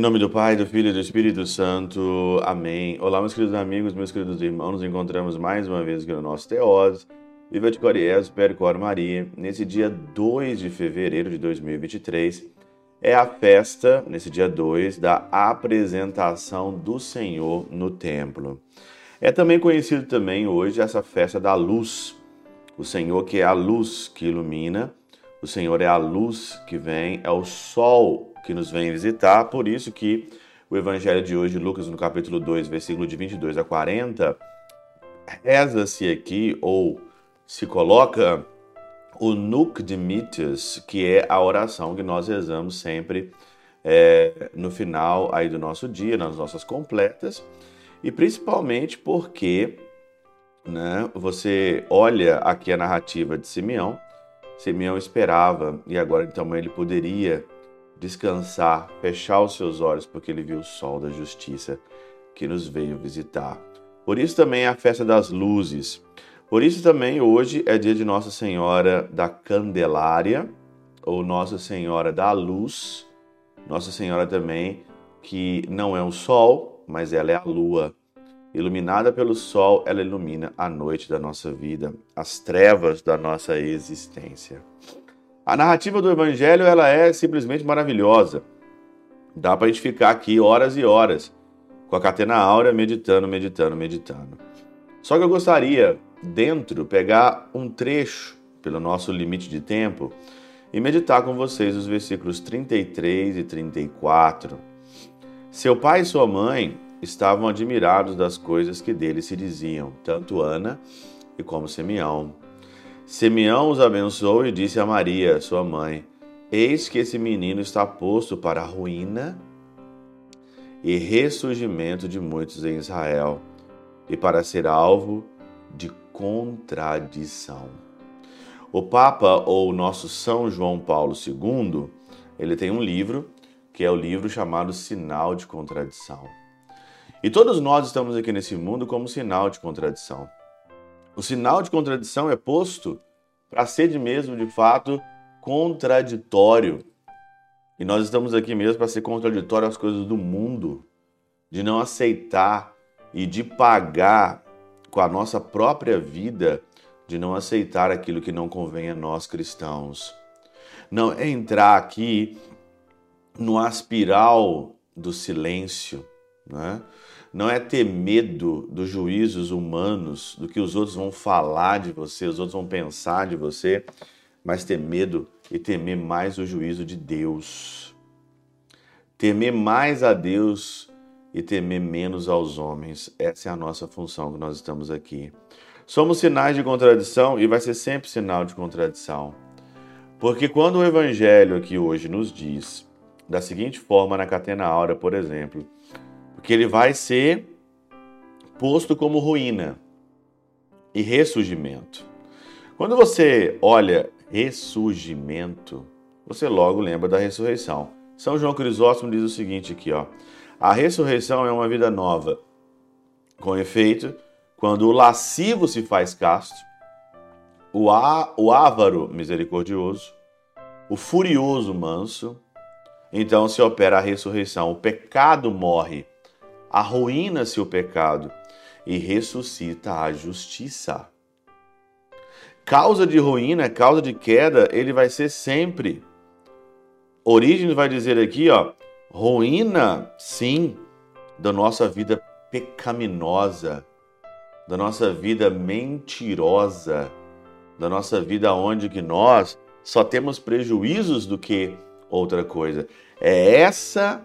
Em nome do Pai, do Filho e do Espírito Santo. Amém. Olá, meus queridos amigos, meus queridos irmãos. Nos encontramos mais uma vez aqui no nosso Teós. Viva de Coriés, Percor Maria. Nesse dia 2 de fevereiro de 2023, é a festa, nesse dia 2, da apresentação do Senhor no templo. É também conhecido também hoje essa festa da luz. O Senhor que é a luz que ilumina, o Senhor é a luz que vem, é o sol que nos vem visitar, por isso que o evangelho de hoje, Lucas no capítulo 2, versículo de 22 a 40, reza-se aqui ou se coloca o Nunc Dimittis, que é a oração que nós rezamos sempre é, no final aí do nosso dia, nas nossas completas, e principalmente porque né, você olha aqui a narrativa de Simeão, Simeão esperava e agora então ele poderia descansar, fechar os seus olhos, porque ele viu o sol da justiça que nos veio visitar. Por isso também é a festa das luzes. Por isso também hoje é dia de Nossa Senhora da Candelária, ou Nossa Senhora da Luz. Nossa Senhora também que não é o sol, mas ela é a lua. Iluminada pelo sol, ela ilumina a noite da nossa vida, as trevas da nossa existência. A narrativa do evangelho ela é simplesmente maravilhosa. Dá para a gente ficar aqui horas e horas com a catena áurea meditando, meditando, meditando. Só que eu gostaria, dentro, pegar um trecho pelo nosso limite de tempo e meditar com vocês os versículos 33 e 34. Seu pai e sua mãe estavam admirados das coisas que dele se diziam, tanto Ana e como Simeão. Simeão os abençoou e disse a Maria, sua mãe: Eis que esse menino está posto para a ruína e ressurgimento de muitos em Israel, e para ser alvo de contradição. O Papa, ou nosso São João Paulo II, ele tem um livro, que é o livro chamado Sinal de Contradição. E todos nós estamos aqui nesse mundo como sinal de contradição. O sinal de contradição é posto para ser de mesmo, de fato, contraditório. E nós estamos aqui mesmo para ser contraditório às coisas do mundo, de não aceitar e de pagar com a nossa própria vida, de não aceitar aquilo que não convém a nós cristãos. Não é entrar aqui no aspiral do silêncio, né? não é ter medo dos juízos humanos, do que os outros vão falar de você, os outros vão pensar de você, mas ter medo e temer mais o juízo de Deus. Temer mais a Deus e temer menos aos homens. Essa é a nossa função que nós estamos aqui. Somos sinais de contradição e vai ser sempre sinal de contradição. Porque quando o evangelho aqui hoje nos diz da seguinte forma na catena aura, por exemplo, porque ele vai ser posto como ruína e ressurgimento. Quando você olha ressurgimento, você logo lembra da ressurreição. São João Crisóstomo diz o seguinte aqui, ó: A ressurreição é uma vida nova. Com efeito, quando o lascivo se faz casto, o, á, o ávaro misericordioso, o furioso manso, então se opera a ressurreição. O pecado morre arruína-se o pecado e ressuscita a justiça. Causa de ruína, causa de queda, ele vai ser sempre. Origem vai dizer aqui, ó, ruína, sim, da nossa vida pecaminosa, da nossa vida mentirosa, da nossa vida onde que nós só temos prejuízos do que outra coisa. É essa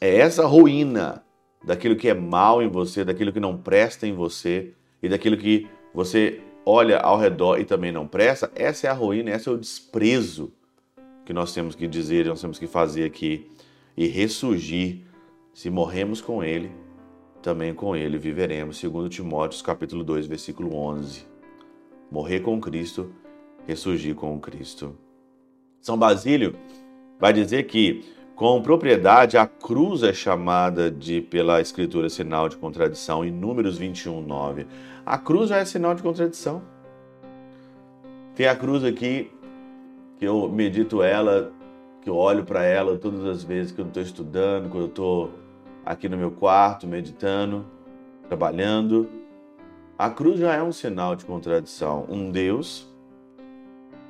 é essa ruína daquilo que é mal em você, daquilo que não presta em você e daquilo que você olha ao redor e também não presta, essa é a ruína, esse é o desprezo que nós temos que dizer, nós temos que fazer aqui e ressurgir. Se morremos com ele, também com ele viveremos, segundo Timóteo capítulo 2, versículo 11. Morrer com Cristo, ressurgir com Cristo. São Basílio vai dizer que com propriedade, a cruz é chamada de pela escritura sinal de contradição em Números 21, 9. A cruz já é sinal de contradição. Tem a cruz aqui que eu medito ela, que eu olho para ela todas as vezes que eu estou estudando, quando eu estou aqui no meu quarto, meditando, trabalhando. A cruz já é um sinal de contradição. Um Deus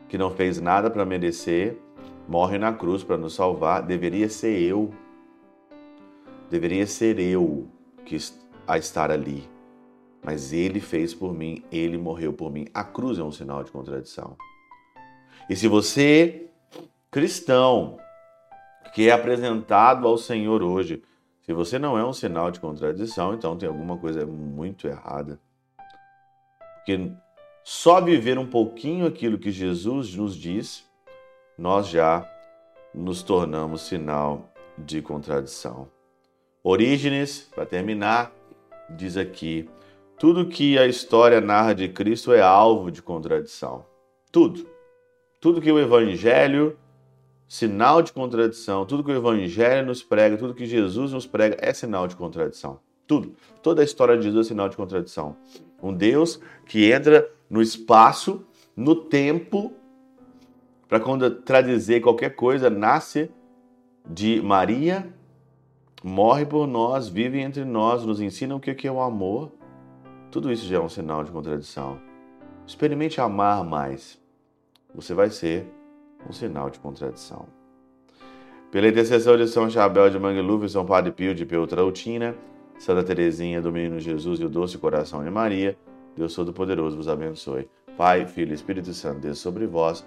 que não fez nada para merecer, morre na cruz para nos salvar, deveria ser eu. Deveria ser eu que a estar ali. Mas ele fez por mim, ele morreu por mim. A cruz é um sinal de contradição. E se você, cristão, que é apresentado ao Senhor hoje, se você não é um sinal de contradição, então tem alguma coisa muito errada. Porque só viver um pouquinho aquilo que Jesus nos diz, nós já nos tornamos sinal de contradição. Orígenes, para terminar, diz aqui: tudo que a história narra de Cristo é alvo de contradição. Tudo. Tudo que o Evangelho, sinal de contradição, tudo que o Evangelho nos prega, tudo que Jesus nos prega é sinal de contradição. Tudo. Toda a história de Jesus é sinal de contradição. Um Deus que entra no espaço, no tempo, para contradizer qualquer coisa, nasce de Maria, morre por nós, vive entre nós, nos ensina o que é o amor. Tudo isso já é um sinal de contradição. Experimente amar mais. Você vai ser um sinal de contradição. Pela intercessão de São Chabel de Mangluf, São Padre Pio de Peutrautina, Santa Teresinha do Menino Jesus e o Doce Coração de Maria, Deus Todo-Poderoso vos abençoe. Pai, Filho e Espírito Santo, Deus sobre vós